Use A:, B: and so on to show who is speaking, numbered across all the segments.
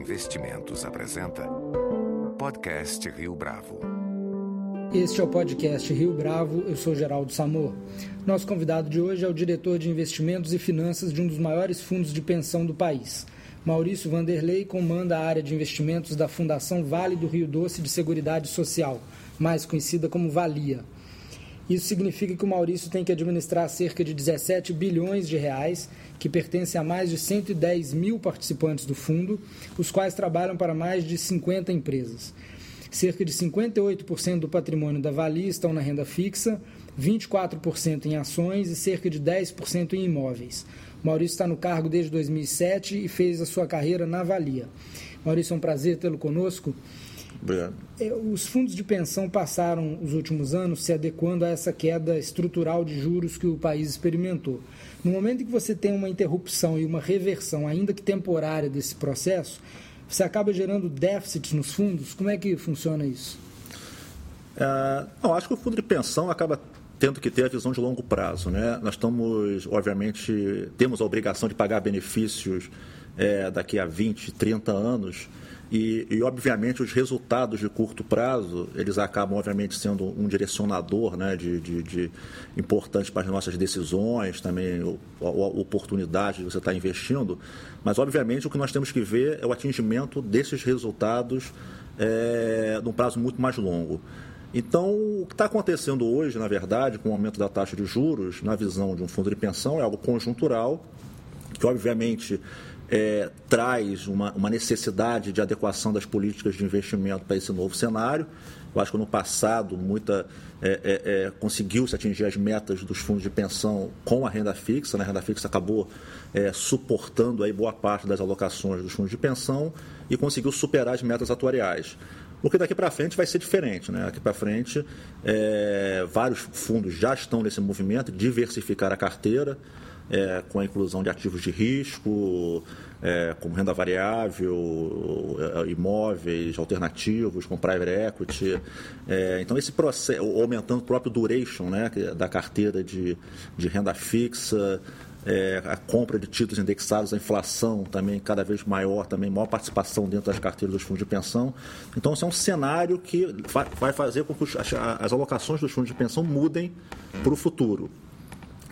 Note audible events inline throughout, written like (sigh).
A: Investimentos apresenta Podcast Rio Bravo.
B: Este é o podcast Rio Bravo, eu sou Geraldo Samor. Nosso convidado de hoje é o diretor de investimentos e finanças de um dos maiores fundos de pensão do país. Maurício Vanderlei comanda a área de investimentos da Fundação Vale do Rio Doce de Seguridade Social, mais conhecida como Valia. Isso significa que o Maurício tem que administrar cerca de 17 bilhões de reais, que pertencem a mais de 110 mil participantes do fundo, os quais trabalham para mais de 50 empresas. Cerca de 58% do patrimônio da Vali estão na renda fixa, 24% em ações e cerca de 10% em imóveis. Maurício está no cargo desde 2007 e fez a sua carreira na Valia. Maurício, é um prazer tê-lo conosco.
C: Obrigado.
B: É, os fundos de pensão passaram os últimos anos se adequando a essa queda estrutural de juros que o país experimentou. No momento em que você tem uma interrupção e uma reversão, ainda que temporária, desse processo, você acaba gerando déficits nos fundos. Como é que funciona isso?
C: É, não, acho que o fundo de pensão acaba tendo que ter a visão de longo prazo. Né? Nós estamos, obviamente, temos a obrigação de pagar benefícios é, daqui a 20, 30 anos e, e, obviamente, os resultados de curto prazo, eles acabam, obviamente, sendo um direcionador né, de, de, de importante para as nossas decisões, também a, a oportunidade de você estar investindo. Mas, obviamente, o que nós temos que ver é o atingimento desses resultados é, num prazo muito mais longo. Então, o que está acontecendo hoje, na verdade, com o aumento da taxa de juros, na visão de um fundo de pensão, é algo conjuntural, que, obviamente, é, traz uma, uma, necessidade de adequação das políticas de investimento para esse novo cenário. Eu acho que no passado muita é, é, é, conseguiu-se atingir as metas dos fundos de pensão com a renda fixa. Né? A renda fixa acabou é, suportando aí boa parte das alocações dos fundos de pensão e conseguiu superar as metas atuariais. Porque daqui para frente vai ser diferente. Né? Daqui para frente, é, vários fundos já estão nesse movimento de diversificar a carteira é, com a inclusão de ativos de risco, é, como renda variável, é, imóveis alternativos, com private equity. É, então, esse processo, aumentando o próprio duration né, da carteira de, de renda fixa, é, a compra de títulos indexados, a inflação também cada vez maior, também maior participação dentro das carteiras dos fundos de pensão. Então, isso é um cenário que vai fazer com que as alocações dos fundos de pensão mudem para o futuro.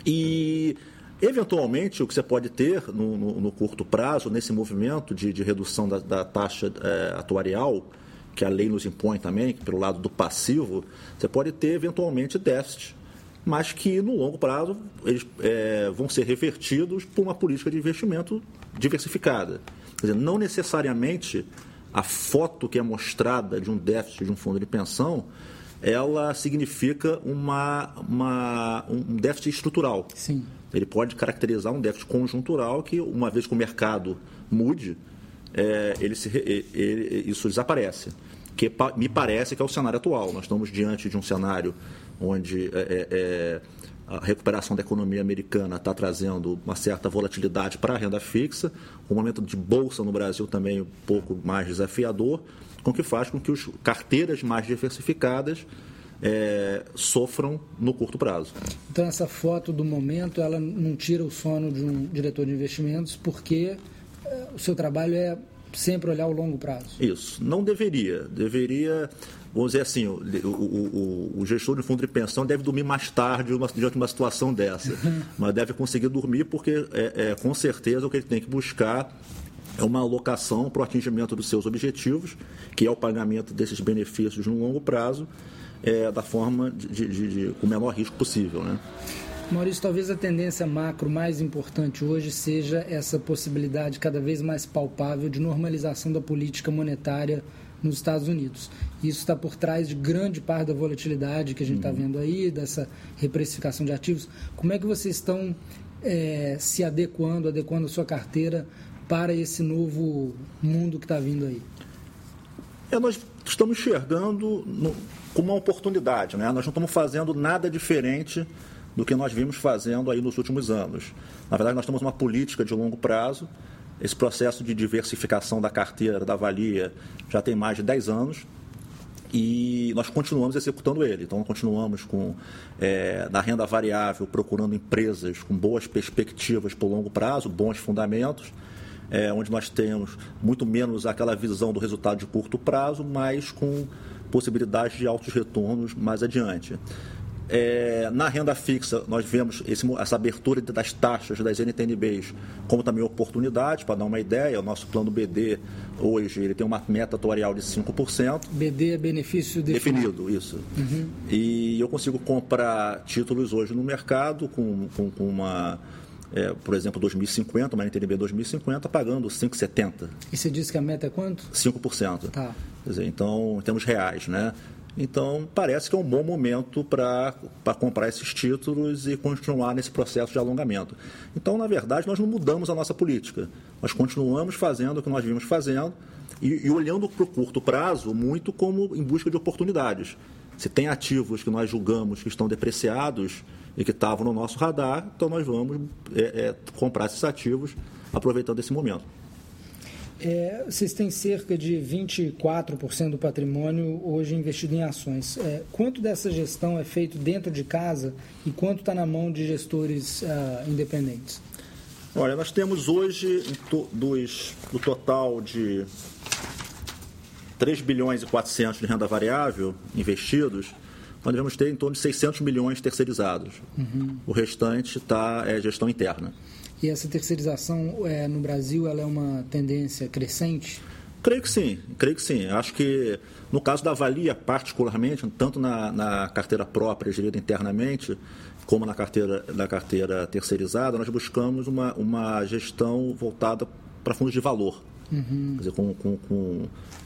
C: E Eventualmente, o que você pode ter no, no, no curto prazo, nesse movimento de, de redução da, da taxa é, atuarial, que a lei nos impõe também, pelo lado do passivo, você pode ter eventualmente déficit, mas que no longo prazo eles é, vão ser revertidos por uma política de investimento diversificada. Quer dizer, não necessariamente a foto que é mostrada de um déficit de um fundo de pensão ela significa uma, uma, um déficit estrutural.
B: Sim.
C: Ele pode caracterizar um déficit conjuntural que, uma vez que o mercado mude, é, ele se, ele, isso desaparece. Que me parece que é o cenário atual. Nós estamos diante de um cenário onde é, é, é a recuperação da economia americana está trazendo uma certa volatilidade para a renda fixa, um momento de bolsa no Brasil também um pouco mais desafiador, com que faz com que as carteiras mais diversificadas é, sofram no curto prazo.
B: Então essa foto do momento ela não tira o sono de um diretor de investimentos porque é, o seu trabalho é sempre olhar o longo prazo.
C: Isso, não deveria. Deveria, vamos dizer assim, o, o, o, o gestor de fundo de pensão deve dormir mais tarde uma, diante de uma situação dessa, (laughs) mas deve conseguir dormir porque é, é com certeza o que ele tem que buscar é uma alocação para o atingimento dos seus objetivos, que é o pagamento desses benefícios no longo prazo, é, da forma de, de, de, com o menor risco possível. Né?
B: Maurício, talvez a tendência macro mais importante hoje seja essa possibilidade cada vez mais palpável de normalização da política monetária nos Estados Unidos. Isso está por trás de grande parte da volatilidade que a gente está uhum. vendo aí, dessa reprecificação de ativos. Como é que vocês estão é, se adequando, adequando a sua carteira para esse novo mundo que está vindo aí?
C: É, nós estamos enxergando no, como uma oportunidade. Né? Nós não estamos fazendo nada diferente do que nós vimos fazendo aí nos últimos anos. Na verdade, nós temos uma política de longo prazo. Esse processo de diversificação da carteira da Valia já tem mais de 10 anos e nós continuamos executando ele. Então, continuamos com é, na renda variável procurando empresas com boas perspectivas por longo prazo, bons fundamentos é, onde nós temos muito menos aquela visão do resultado de curto prazo, mas com possibilidade de altos retornos mais adiante. É, na renda fixa, nós vemos esse, essa abertura das taxas das NTNBs como também oportunidade, para dar uma ideia, o nosso plano BD hoje ele tem uma meta atuarial de 5%.
B: BD é benefício
C: definido. Definido, isso. Uhum. E eu consigo comprar títulos hoje no mercado com, com, com uma é, por exemplo, 2050, uma NTNB 2050, pagando 5,70.
B: E você disse que a meta é quanto?
C: 5%.
B: Tá.
C: Quer dizer, então, em termos reais, né? Então, parece que é um bom momento para comprar esses títulos e continuar nesse processo de alongamento. Então, na verdade, nós não mudamos a nossa política. Nós continuamos fazendo o que nós vimos fazendo e, e olhando para o curto prazo muito como em busca de oportunidades. Se tem ativos que nós julgamos que estão depreciados e que estavam no nosso radar, então nós vamos é, é, comprar esses ativos aproveitando esse momento.
B: É, vocês têm cerca de 24% do patrimônio hoje investido em ações. É, quanto dessa gestão é feito dentro de casa e quanto está na mão de gestores uh, independentes?
C: Olha, nós temos hoje, dos, do total de 3 bilhões e 400 de renda variável investidos, nós devemos ter em torno de 600 milhões terceirizados. Uhum. O restante está é gestão interna.
B: E essa terceirização é, no Brasil ela é uma tendência crescente?
C: Creio que sim, creio que sim. Acho que no caso da Valia, particularmente, tanto na, na carteira própria, gerida internamente, como na carteira, na carteira terceirizada, nós buscamos uma, uma gestão voltada para fundos de valor. Uhum. Quer dizer, com, com, com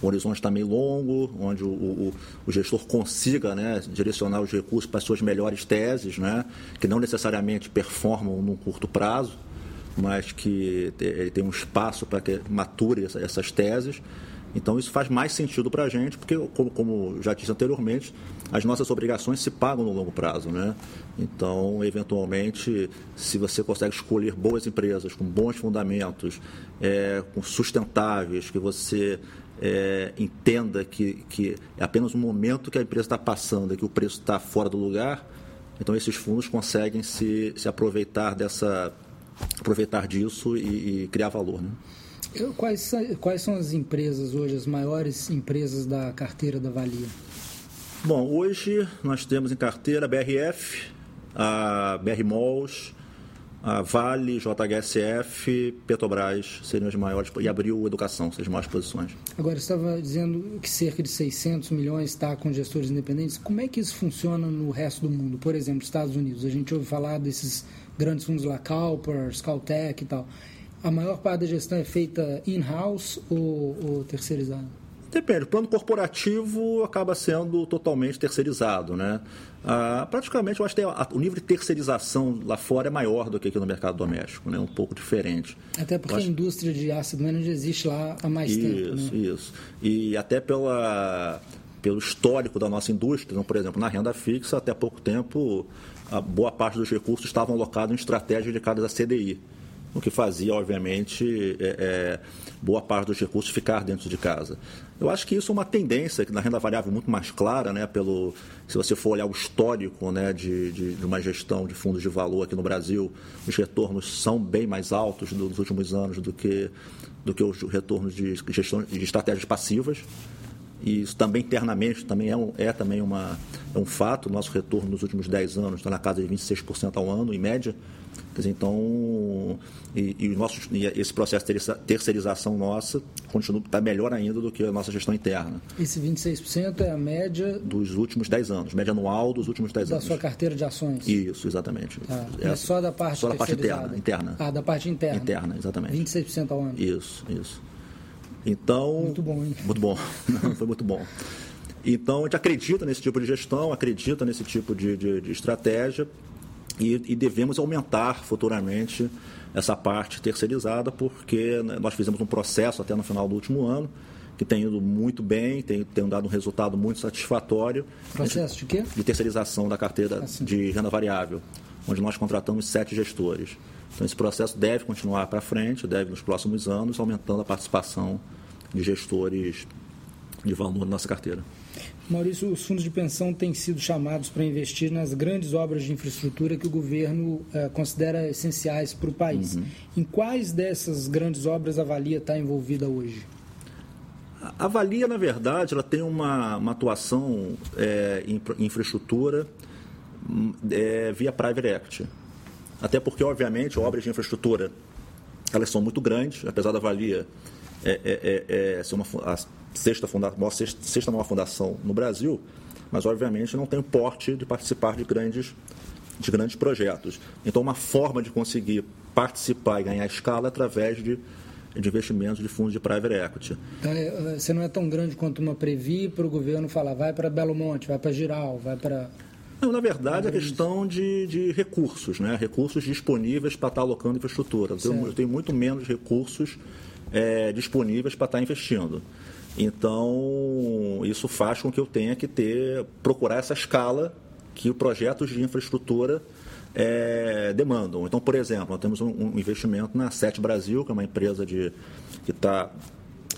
C: um horizonte também longo, onde o, o, o, gestor consiga né, direcionar os recursos para as suas melhores teses, né, que não necessariamente performam num curto prazo mas que tem um espaço para que mature essas teses. Então, isso faz mais sentido para a gente, porque, como, como, já disse anteriormente, as nossas obrigações se pagam no longo prazo. Né? Então, eventualmente, se você consegue escolher boas empresas com bons fundamentos, é, com sustentáveis, que você é, entenda que, que é apenas um momento que a empresa está passando e que o preço está fora do lugar, então esses fundos conseguem se, se aproveitar dessa aproveitar disso e, e criar valor. Né?
B: Quais, quais são as empresas hoje, as maiores empresas da carteira da Valia?
C: Bom, hoje nós temos em carteira a BRF, a BR Malls, a Vale, JHSF, Petrobras seriam as maiores, e Abril Educação, são as maiores posições.
B: Agora, você estava dizendo que cerca de 600 milhões está com gestores independentes. Como é que isso funciona no resto do mundo? Por exemplo, Estados Unidos. A gente ouve falar desses grandes fundos lá, Calpers, Caltech e tal. A maior parte da gestão é feita in-house ou, ou terceirizada?
C: Depende. O plano corporativo acaba sendo totalmente terceirizado, né? Ah, praticamente, eu acho que o nível de terceirização lá fora é maior do que aqui no mercado doméstico, né? Um pouco diferente.
B: Até porque acho... a indústria de ácido manager existe lá há mais
C: isso,
B: tempo, né?
C: Isso, isso. E até pela, pelo histórico da nossa indústria, então, por exemplo, na renda fixa, até pouco tempo, a boa parte dos recursos estavam alocados em estratégias dedicadas à CDI o que fazia, obviamente, é, é, boa parte dos recursos ficar dentro de casa. Eu acho que isso é uma tendência que na renda variável muito mais clara, né, pelo, se você for olhar o histórico né, de, de, de, uma gestão de fundos de valor aqui no Brasil, os retornos são bem mais altos nos últimos anos do que, do que os retornos de gestão de estratégias passivas. E isso também internamente também é, um, é também uma, é um fato. Nosso retorno nos últimos 10 anos está na casa de 26% ao ano, em média. Dizer, então, e, e, nosso, e esse processo de terceirização nossa continua está melhor ainda do que a nossa gestão interna.
B: Esse 26% é a média
C: dos últimos 10 anos, média anual dos últimos 10
B: da
C: anos.
B: Da sua carteira de ações.
C: Isso, exatamente.
B: Ah, é, é só da parte
C: Só da parte interna, interna.
B: Ah, da parte interna.
C: Interna, exatamente.
B: 26% ao ano.
C: Isso, isso. Então,
B: muito bom, hein?
C: Muito bom. (laughs) Foi muito bom. Então, a gente acredita nesse tipo de gestão, acredita nesse tipo de, de, de estratégia e, e, devemos aumentar futuramente essa parte terceirizada, porque né, nós fizemos um processo até no final do último ano que tem ido muito bem, tem, tem dado um resultado muito satisfatório.
B: Processo de quê?
C: De terceirização da carteira assim. de renda variável, onde nós contratamos sete gestores. Então, esse processo deve continuar para frente, deve nos próximos anos, aumentando a participação de gestores de valor na nossa carteira.
B: Maurício, os fundos de pensão têm sido chamados para investir nas grandes obras de infraestrutura que o governo uh, considera essenciais para o país. Uhum. Em quais dessas grandes obras a Valia está envolvida hoje?
C: A Valia, na verdade, ela tem uma, uma atuação é, em infraestrutura é, via private equity. Até porque, obviamente, obras de infraestrutura elas são muito grandes, apesar da Valia é, é, é, é ser uma, a sexta, funda, maior, sexta, sexta maior fundação no Brasil, mas obviamente não tem o porte de participar de grandes, de grandes projetos. Então, uma forma de conseguir participar e ganhar escala é através de, de investimentos de fundos de private equity.
B: Então, é, você não é tão grande quanto uma Previ para o governo falar, vai para Belo Monte, vai para Giral, vai para...
C: Não, na verdade, é questão de, de recursos, né? recursos disponíveis para estar alocando infraestrutura. Eu tenho, eu tenho muito menos recursos é, disponíveis para estar investindo. Então, isso faz com que eu tenha que ter, procurar essa escala que projetos de infraestrutura é, demandam. Então, por exemplo, nós temos um, um, investimento na Sete Brasil, que é uma empresa de, que, tá,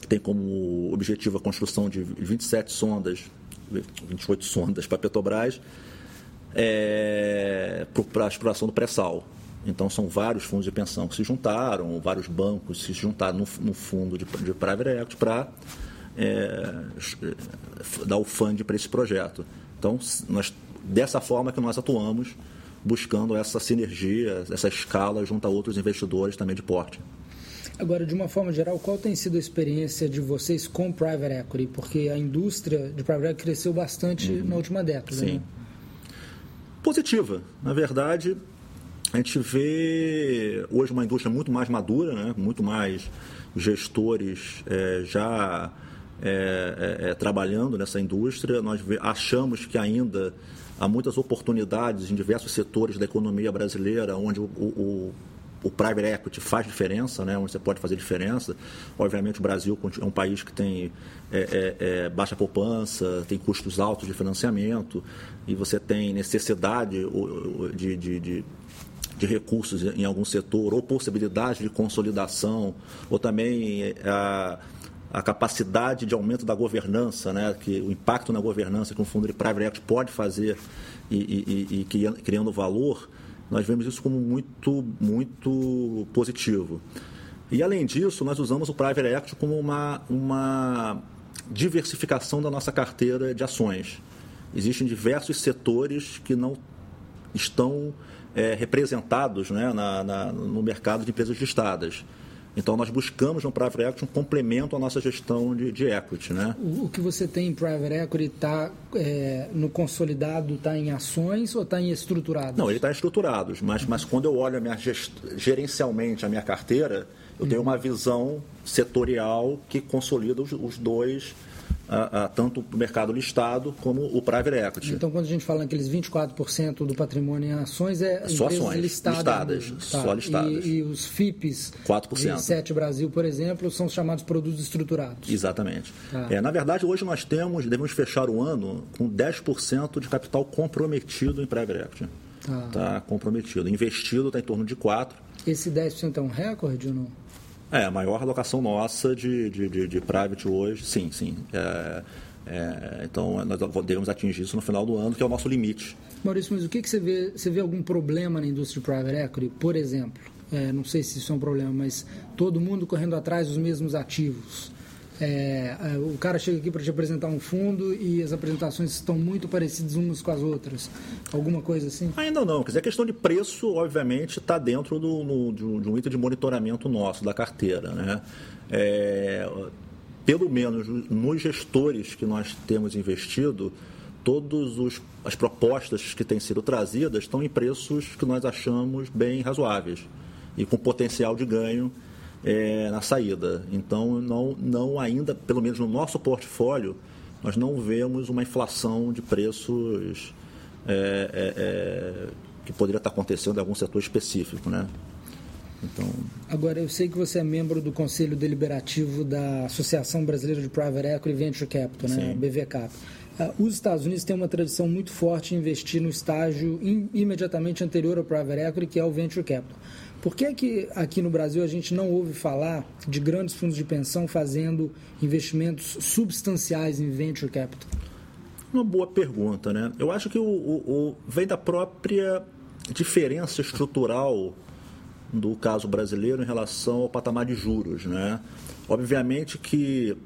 C: que tem como objetivo a construção de 27 sondas, 28 sondas para a Petrobras, é, para a exploração do pré-sal. Então, são vários fundos de pensão que se juntaram, vários bancos se juntaram no, no fundo de, de private equity para é, dar o fund para esse projeto. Então, nós, dessa forma que nós atuamos, buscando essa sinergia, essa escala junto a outros investidores também de porte.
B: Agora, de uma forma geral, qual tem sido a experiência de vocês com private equity? Porque a indústria de private equity cresceu bastante uhum. na última década.
C: Sim.
B: Né?
C: Positiva. Na verdade, a gente vê hoje uma indústria muito mais madura, né? muito mais gestores é, já é, é, é, trabalhando nessa indústria. Nós achamos que ainda há muitas oportunidades em diversos setores da economia brasileira onde o, o, o private equity faz diferença, né? onde você pode fazer diferença. Obviamente, o Brasil é um país que tem é, é, é, baixa poupança, tem custos altos de financiamento e você tem necessidade de, de, de de recursos em algum setor, ou possibilidade de consolidação, ou também a, a capacidade de aumento da governança, né, que o impacto na governança que um fundo de private equity pode fazer e, e, e, criando valor, nós vemos isso como muito, muito positivo. E além disso, nós usamos o private equity como uma, uma diversificação da nossa carteira de ações. Existem diversos setores que não estão é, representados né, na, na, no mercado de empresas listadas. Então, nós buscamos no Private Equity um complemento à nossa gestão de, de equity. Né?
B: O, o, que você tem em Private Equity está é, no consolidado, está em ações ou está em estruturados?
C: Não, ele está em estruturados, mas, uhum. mas quando eu olho a minha gest... gerencialmente a minha carteira, eu uhum. tenho uma visão setorial que consolida os, os dois a, a, tanto o mercado listado como o private equity.
B: Então, quando a gente fala naqueles 24% do patrimônio em ações, é
C: só ações listadas. listadas tá. Só listadas.
B: E, e, os FIPs 4%. de 7 Brasil, por exemplo, são os chamados produtos estruturados.
C: Exatamente. Tá. É, na verdade, hoje nós temos, devemos fechar o ano com 10% de capital comprometido em private equity. Tá. tá comprometido. Investido está em torno de 4%.
B: Esse 10% é um recorde ou não?
C: É, a maior alocação nossa de, de, de, de private hoje, sim, sim. É, é, então, nós devemos atingir isso no final do ano, que é o nosso limite.
B: Maurício, mas o que, que você vê? Você vê algum problema na indústria de private equity? Por exemplo, é, não sei se isso é um problema, mas todo mundo correndo atrás dos mesmos ativos. É, é, o cara chega aqui para te apresentar um fundo e as apresentações estão muito parecidas umas com as outras. Alguma coisa assim?
C: Ainda não. Quer dizer, a questão de preço, obviamente, está dentro do, no, de, um item de monitoramento nosso, da carteira. Né? É, pelo menos nos gestores que nós temos investido, todas as propostas que têm sido trazidas estão em preços que nós achamos bem razoáveis e com potencial de ganho é, na saída. Então, não, não ainda, pelo menos no nosso portfólio, nós não vemos uma inflação de preços é, é, é, que poderia estar acontecendo em algum setor específico, né?
B: Então... Agora, eu sei que você é membro do Conselho Deliberativo da Associação Brasileira de Private Equity Venture Capital, né? BVCAP. Uh, os Estados Unidos têm uma tradição muito forte em investir no estágio imediatamente anterior ao Private Equity, que é o Venture Capital. Por que, é que aqui no Brasil a gente não ouve falar de grandes fundos de pensão fazendo investimentos substanciais em venture capital?
C: uma boa pergunta, né? Eu acho que o, o, o vem da própria diferença estrutural do caso brasileiro em relação ao patamar de juros, né? Obviamente que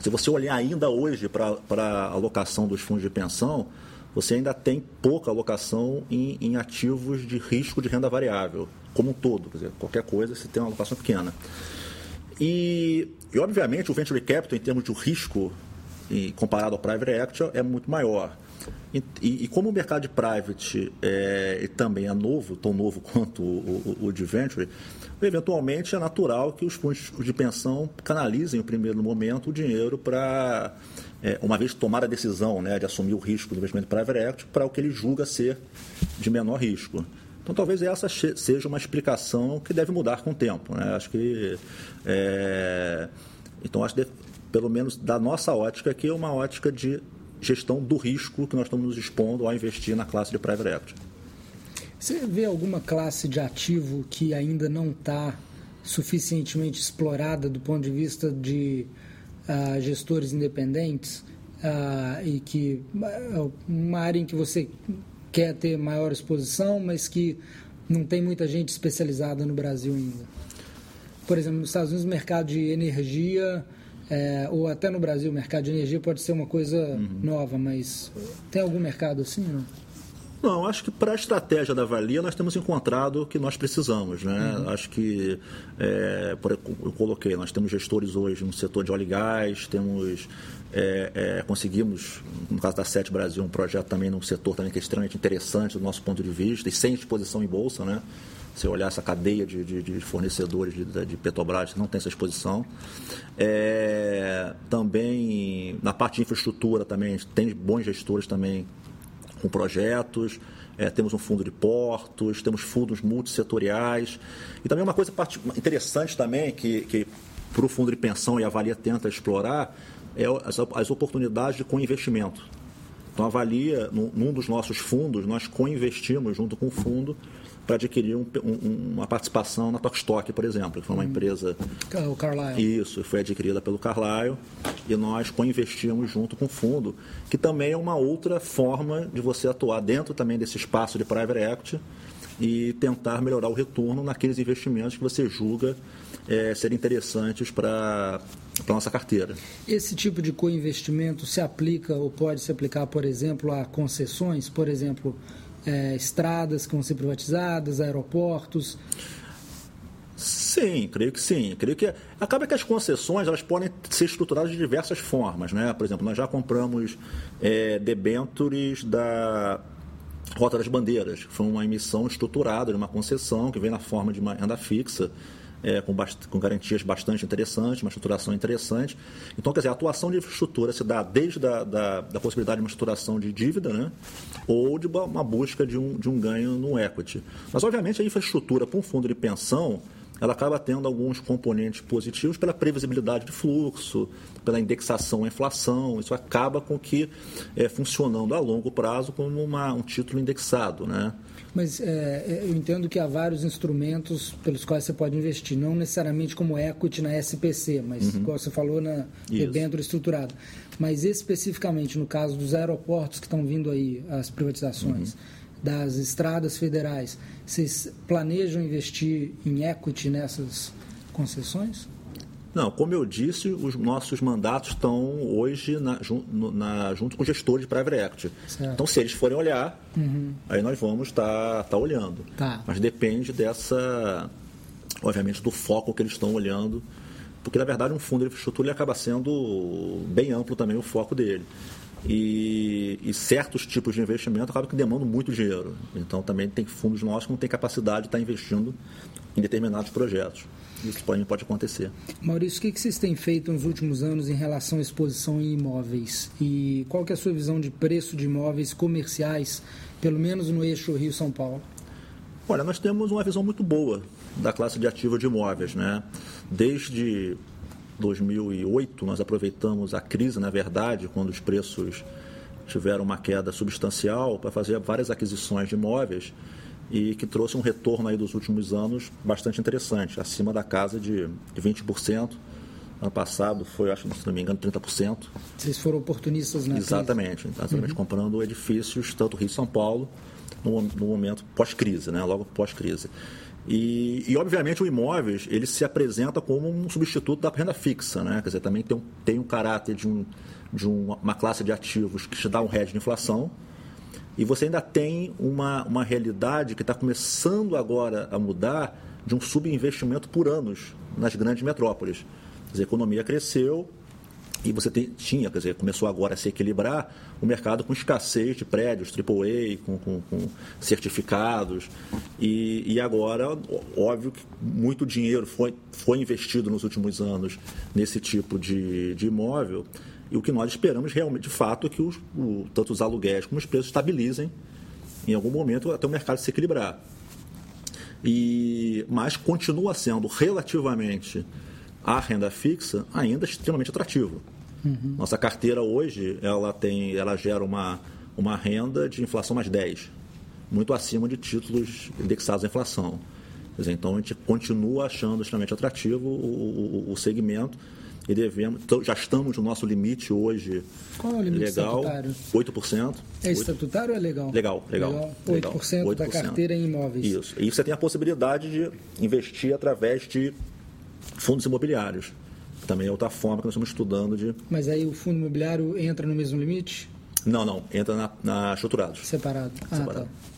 C: se você olhar ainda hoje para a alocação dos fundos de pensão, você ainda tem pouca alocação em, em, ativos de risco de renda variável, como um todo. Dizer, qualquer coisa você tem uma alocação pequena. E, e obviamente, o venture capital, em termos de risco, e comparado ao private equity, é muito maior. E, e, como o mercado de private é, também é novo, tão novo (laughs) quanto o, o, o de venture, eventualmente é natural que os fundos de pensão canalizem, no primeiro momento, o dinheiro para, é, uma vez tomar a decisão né, de assumir o risco do investimento private equity, para o que ele julga ser de menor risco. Então, talvez essa seja uma explicação que deve mudar com o tempo. Né? Acho que. É... Então, acho que, pelo menos da nossa ótica, aqui é uma ótica de gestão do risco que nós estamos nos expondo ao investir na classe de private equity.
B: Você vê alguma classe de ativo que ainda não está suficientemente explorada do ponto de vista de uh, gestores independentes uh, e que uh, uma área em que você quer ter maior exposição, mas que não tem muita gente especializada no Brasil ainda? Por exemplo, nos Estados Unidos, o mercado de energia, é, ou até no Brasil, o mercado de energia pode ser uma coisa uhum. nova, mas tem algum mercado assim? Não?
C: Não, acho que para a estratégia da Valia nós temos encontrado o que nós precisamos. Né? Uhum. Acho que, é, eu coloquei, nós temos gestores hoje no setor de óleo e gás, temos, é, é, conseguimos, no caso da Sete Brasil, um projeto também no setor também que é extremamente interessante do nosso ponto de vista e sem exposição em bolsa. Né? Se olhar essa cadeia de, de, de fornecedores de, de, Petrobras, não tem essa exposição. É, também, na parte de infraestrutura também, tem bons gestores também com projetos, é, temos um fundo de portos, temos fundos multissetoriais. E também uma coisa interessante também que, que para o fundo de pensão e a Valia tenta explorar é as, as oportunidades de co-investimento. Então, a Valia, num, num dos nossos fundos, nós co-investimos junto com o fundo para adquirir um, um, uma participação na Tokstok, por exemplo, que foi uma hum. empresa.
B: O Carlyle.
C: Isso, foi adquirida pelo Carlyle e nós co-investimos junto com o fundo, que também é uma outra forma de você atuar dentro também desse espaço de private equity e tentar melhorar o retorno naqueles investimentos que você julga é, serem interessantes para a nossa carteira.
B: Esse tipo de co-investimento se aplica ou pode se aplicar, por exemplo, a concessões? Por exemplo, é, estradas que vão ser privatizadas, aeroportos?
C: Sim, creio que sim. Creio que acaba que as concessões elas podem ser estruturadas de diversas formas, né? Por exemplo, nós já compramos é, debentures da Rota das Bandeiras, foi uma emissão estruturada de uma concessão que vem na forma de uma renda fixa é, com, com, garantias bastante interessantes, uma estruturação interessante. Então, quer dizer, a atuação de infraestrutura se dá desde da, da, da possibilidade de uma estruturação de dívida, né, ou de uma, busca de um, de um ganho no equity. Mas, obviamente, a infraestrutura para um fundo de pensão ela acaba tendo alguns componentes positivos pela previsibilidade de fluxo, pela indexação à inflação. Isso acaba com que, é, funcionando a longo prazo, como uma, um título indexado. Né?
B: Mas é, eu entendo que há vários instrumentos pelos quais você pode investir, não necessariamente como equity na SPC, mas uhum. como você falou na debênture estruturada. Mas especificamente no caso dos aeroportos que estão vindo aí, as privatizações, uhum. das estradas federais, vocês planejam investir em equity nessas concessões?
C: Não, como eu disse, os nossos mandatos estão hoje na, na, junto com gestores de private equity. Certo. Então, se eles forem olhar, uhum. aí nós vamos estar tá, tá olhando. Tá. Mas depende dessa, obviamente, do foco que eles estão olhando. Porque, na verdade, um fundo de infraestrutura acaba sendo bem amplo também o foco dele. E, e, certos tipos de investimento acabam que demandam muito dinheiro. Então, também tem fundos nossos que não têm capacidade de estar investindo em determinados projetos. Isso pode, pode acontecer.
B: Maurício, o que, que vocês têm feito nos últimos anos em relação à exposição em imóveis? E qual que é a sua visão de preço de imóveis comerciais, pelo menos no eixo Rio-São Paulo?
C: Olha, nós temos uma visão muito boa da classe de ativo de imóveis. Né? Desde 2008, nós aproveitamos a crise, na verdade, quando os preços tiveram uma queda substancial, para fazer várias aquisições de imóveis e que trouxe um retorno aí dos últimos anos bastante interessante, acima da casa de 20% Ano passado foi, acho, se não me engano, 30%.
B: Vocês foram oportunistas na
C: Exatamente. Crise. Exatamente, uhum. comprando edifícios, tanto Rio e São Paulo, no, no momento pós-crise, né? logo pós-crise. E, e, obviamente, o imóveis ele se apresenta como um substituto da renda fixa. Né? Quer dizer, também tem um, tem um caráter de, um, de uma classe de ativos que te dá um hedge de inflação, e você ainda tem uma, uma realidade que está começando agora a mudar de um subinvestimento por anos nas grandes metrópoles. a economia cresceu e você tem, tinha, quer dizer, começou agora a se equilibrar o mercado com escassez de prédios, AAA, com, com, com certificados. E, e, agora, óbvio que muito dinheiro foi, foi investido nos últimos anos nesse tipo de, de imóvel. E o que nós esperamos realmente, de fato, é que os, o, tanto os aluguéis como os preços estabilizem em algum momento até o mercado se equilibrar. E, mas continua sendo relativamente à renda fixa ainda extremamente atrativo. Uhum. Nossa carteira hoje ela tem, ela gera uma, uma renda de inflação mais 10, muito acima de títulos indexados à inflação. Dizer, então a gente continua achando extremamente atrativo o, o, o segmento e devemos. Então, já estamos no nosso limite hoje.
B: Qual é o limite
C: legal,
B: estatutário?
C: 8%.
B: É estatutário ou é legal?
C: Legal, legal. legal
B: 8%, legal. 8% da carteira em imóveis.
C: Isso. E você tem a possibilidade de investir através de fundos imobiliários. Também é outra forma que nós estamos estudando de.
B: Mas aí o fundo imobiliário entra no mesmo limite?
C: Não, não. Entra na, na estruturados.
B: Separado. Ah, Separado. tá.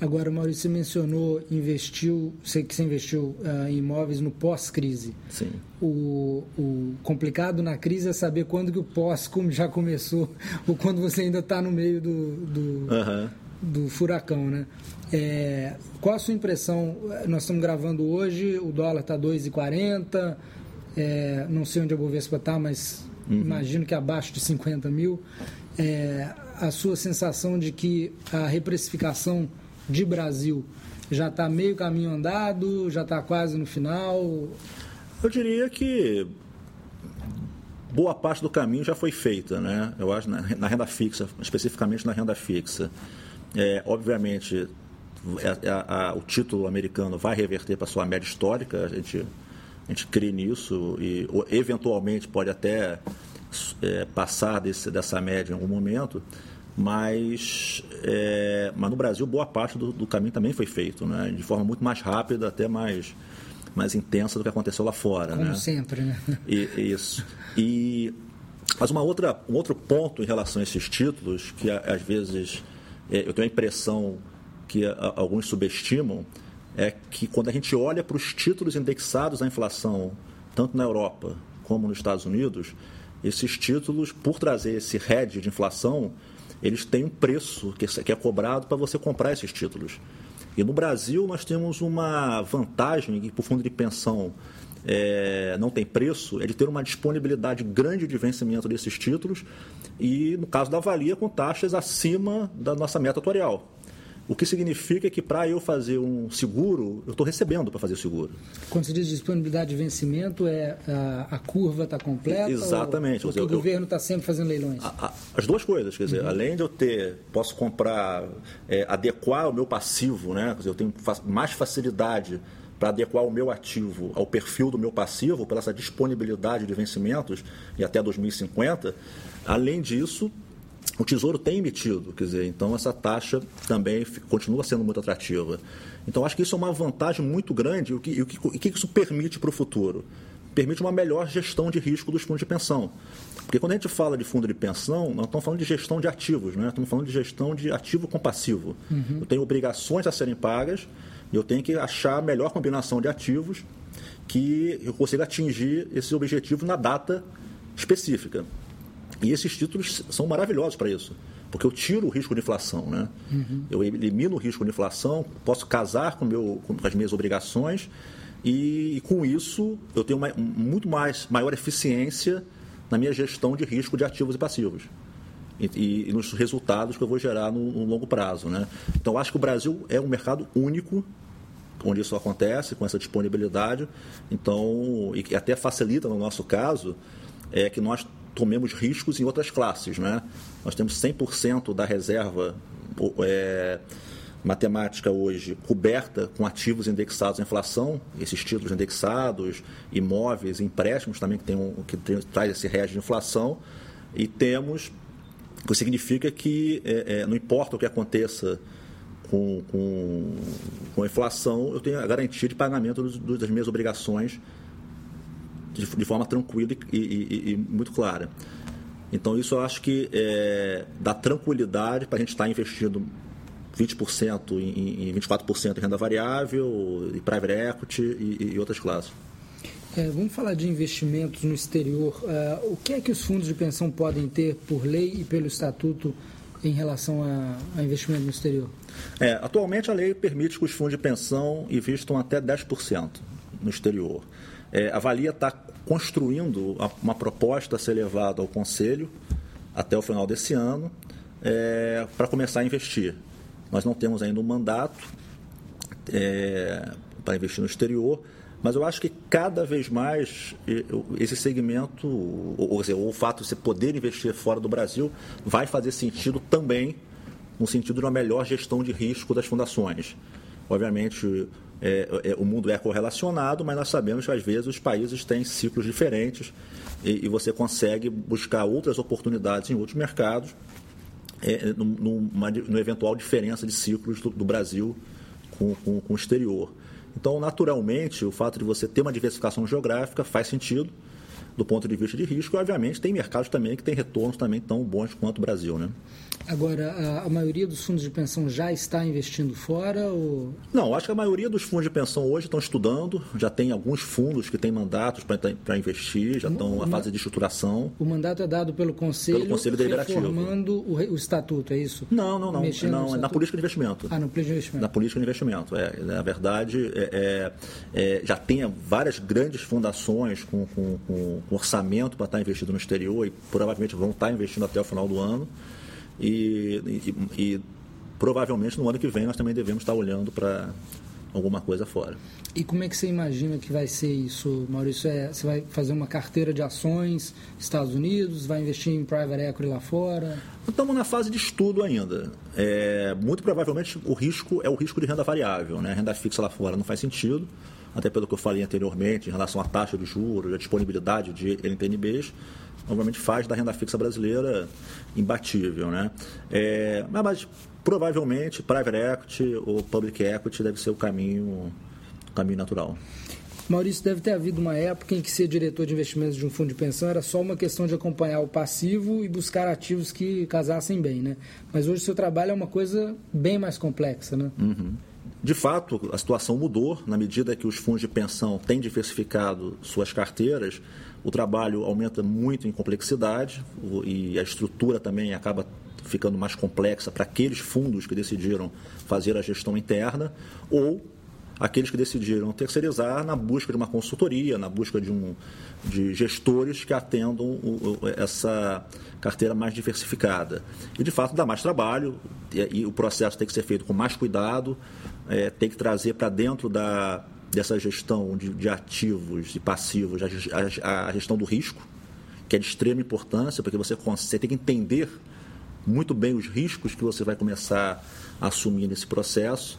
B: Agora, Maurício, você mencionou, investiu, sei que você investiu uh, em imóveis no pós-crise.
C: Sim.
B: O, o, complicado na crise é saber quando que o pós já começou (laughs) ou quando você ainda está no meio do, do, uhum. do furacão, né? É, qual a sua impressão? Nós estamos gravando hoje, o dólar está 2,40, é, não sei onde a Bovespa está, mas uhum. imagino que abaixo de 50 mil. É, a sua sensação de que a reprecificação de Brasil já está meio caminho andado, já está quase no final?
C: Eu diria que boa parte do caminho já foi feita, né? Eu acho na, na renda fixa, especificamente na renda fixa. É, obviamente, é, é, a, o título americano vai reverter para sua média histórica, a gente, a gente crê nisso e eventualmente pode até é, passar desse, dessa média em algum momento mas, é, mas no Brasil boa parte do, do, caminho também foi feito, né? de forma muito mais rápida, até mais, mais intensa do que aconteceu lá fora.
B: Como
C: né?
B: sempre, né?
C: E, isso. E, mas uma outra, um outro ponto em relação a esses títulos, que às vezes é, eu tenho a impressão que a, alguns subestimam, é que quando a gente olha para os títulos indexados à inflação, tanto na Europa como nos Estados Unidos, esses títulos, por trazer esse hedge de inflação, eles têm um preço que é cobrado para você comprar esses títulos. E no Brasil nós temos uma vantagem que para o fundo de pensão é, não tem preço, é de ter uma disponibilidade grande de vencimento desses títulos e, no caso da Valia, com taxas acima da nossa meta atuarial. O que significa que para eu fazer um seguro, eu estou recebendo para fazer o seguro.
B: Quando se diz disponibilidade de vencimento, é a, a curva está completa?
C: Exatamente.
B: Ou, ou o governo está sempre fazendo leilões?
C: A, a, as duas coisas. Quer dizer, uhum. além de eu ter, posso comprar, é, adequar o meu passivo, né? Quer dizer, eu tenho mais facilidade para adequar o meu ativo ao perfil do meu passivo, pela essa disponibilidade de vencimentos e até 2050. Além disso, o Tesouro tem emitido, quer dizer, então essa taxa também continua sendo muito atrativa. Então acho que isso é uma vantagem muito grande. O que, o que, o que isso permite para o futuro? Permite uma melhor gestão de risco dos fundos de pensão. Porque quando a gente fala de fundo de pensão, nós estamos falando de gestão de ativos, né? estamos falando de gestão de ativo com passivo. Uhum. Eu tenho obrigações a serem pagas e eu tenho que achar a melhor combinação de ativos que eu consiga atingir esse objetivo na data específica. E esses títulos são maravilhosos para isso, porque eu tiro o risco de inflação, né? Uhum. Eu elimino o risco de inflação, posso casar com, meu, com as minhas obrigações e, e com isso eu tenho uma, muito mais maior eficiência na minha gestão de risco de ativos e passivos. E, e, e nos resultados que eu vou gerar no, no longo prazo. Né? Então, acho que o Brasil é um mercado único onde isso acontece, com essa disponibilidade. Então, e que até facilita no nosso caso, é que nós tomemos riscos em outras classes. Né? Nós temos 100% da reserva é, matemática hoje coberta com ativos indexados à inflação, esses títulos indexados, imóveis, empréstimos também que, tem um, que tem, traz esse resto de inflação, e temos, o que significa que é, é, não importa o que aconteça com, com, com, a inflação, eu tenho a garantia de pagamento dos, das minhas obrigações de, de forma tranquila e, e, e, muito clara. Então, isso eu acho que é, dá tranquilidade para a gente estar tá investindo 20% em, em 24% em renda variável, e private equity e, e outras classes.
B: É, vamos falar de investimentos no exterior. Uh, o que é que os fundos de pensão podem ter por lei e pelo estatuto em relação a, a investimento no exterior?
C: É, atualmente a lei permite que os fundos de pensão investam até 10% no exterior. É, a Valia está construindo uma proposta a ser levada ao Conselho até o final desse ano é, para começar a investir. Nós não temos ainda um mandato é, para investir no exterior, mas eu acho que cada vez mais esse segmento, ou, seja, o fato de você poder investir fora do Brasil, vai fazer sentido também no sentido de uma melhor gestão de risco das fundações. Obviamente, é, é, o mundo é correlacionado, mas nós sabemos que às vezes os países têm ciclos diferentes e, e você consegue buscar outras oportunidades em outros mercados é, numa, eventual diferença de ciclos do, do Brasil com, com, com o exterior. Então, naturalmente, o fato de você ter uma diversificação geográfica faz sentido do ponto de vista de risco. E, obviamente, tem mercados também que têm retornos também tão bons quanto o Brasil, né?
B: Agora, a, a, maioria dos fundos de pensão já está investindo fora? Ou...
C: Não, acho que a maioria dos fundos de pensão hoje estão estudando, já tem alguns fundos que têm mandatos para investir, já estão na fase de estruturação.
B: O mandato é dado pelo Conselho,
C: pelo conselho Deliberativo.
B: reformando o, o, estatuto, é isso?
C: Não, não, não. não é na política de investimento.
B: Ah, no política de investimento.
C: Na política de investimento, é. Na verdade, é, é, é já tem várias grandes fundações com, com, com orçamento para estar investido no exterior e provavelmente vão estar investindo até o final do ano. E, e, e provavelmente no ano que vem nós também devemos estar olhando para alguma coisa fora.
B: E como é que você imagina que vai ser isso, Maurício? É, você vai fazer uma carteira de ações Estados Unidos, vai investir em private equity lá fora?
C: Estamos na fase de estudo ainda. É, muito provavelmente o risco é o risco de renda variável, né? Renda fixa lá fora não faz sentido, até pelo que eu falei anteriormente em relação à taxa de juros, a disponibilidade de NTNBs obviamente faz da renda fixa brasileira imbatível. Né? É, mas provavelmente private equity ou public equity deve ser o caminho, o caminho natural.
B: Maurício, deve ter havido uma época em que ser diretor de investimentos de um fundo de pensão era só uma questão de acompanhar o passivo e buscar ativos que casassem bem, né? Mas hoje o seu trabalho é uma coisa bem mais complexa, né?
C: Uhum. De fato, a situação mudou na medida que os fundos de pensão têm diversificado suas carteiras o trabalho aumenta muito em complexidade e a estrutura também acaba ficando mais complexa para aqueles fundos que decidiram fazer a gestão interna ou aqueles que decidiram terceirizar na busca de uma consultoria, na busca de, um, de gestores que atendam essa carteira mais diversificada. E, de fato, dá mais trabalho e, e o processo tem que ser feito com mais cuidado, é, tem que trazer para dentro da, dessa gestão de, de ativos e passivos, a, a, a, gestão do risco, que é de extrema importância, porque você, você tem que entender muito bem os riscos que você vai começar a assumir nesse processo,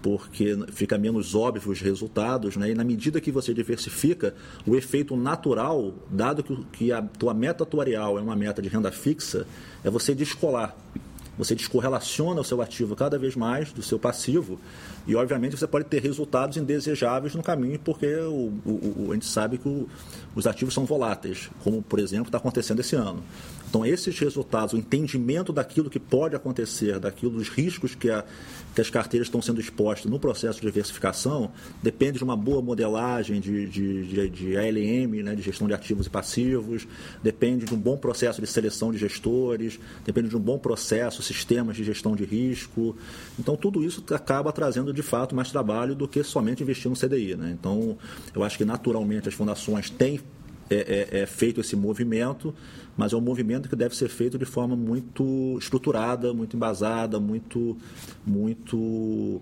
C: porque fica menos óbvio os resultados, né? e na medida que você diversifica, o efeito natural, dado que, que a tua meta atuarial é uma meta de renda fixa, é você descolar você descorrelaciona o seu ativo cada vez mais do seu passivo e, obviamente, você pode ter resultados indesejáveis no caminho, porque o, o, o a gente sabe que o, os ativos são voláteis, como, por exemplo, está acontecendo esse ano. Então, esses resultados, o entendimento daquilo que pode acontecer, daquilo dos riscos que, a, que as carteiras estão sendo expostas no processo de diversificação, depende de uma boa modelagem de, de, de, de ALM, né, de gestão de ativos e passivos, depende de um bom processo de seleção de gestores, depende de um bom processo, sistemas de gestão de risco. Então, tudo isso acaba trazendo, de fato, mais trabalho do que somente investir no CDI. Né? Então, eu acho que naturalmente as fundações têm é, é, é, feito esse movimento, mas é um movimento que deve ser feito de forma muito estruturada, muito embasada, muito, muito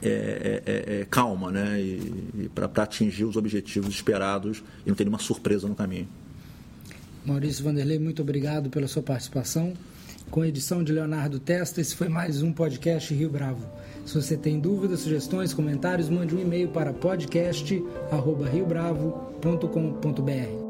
C: é, é, é, é calma, né? E, e para atingir os objetivos esperados e não ter nenhuma surpresa no caminho.
B: Maurício Vanderlei, muito obrigado pela sua participação. Com edição de Leonardo Testa, esse foi mais um podcast Rio Bravo. Se você tem dúvidas, sugestões, comentários, mande um e-mail para podcast@riobravo.com.br.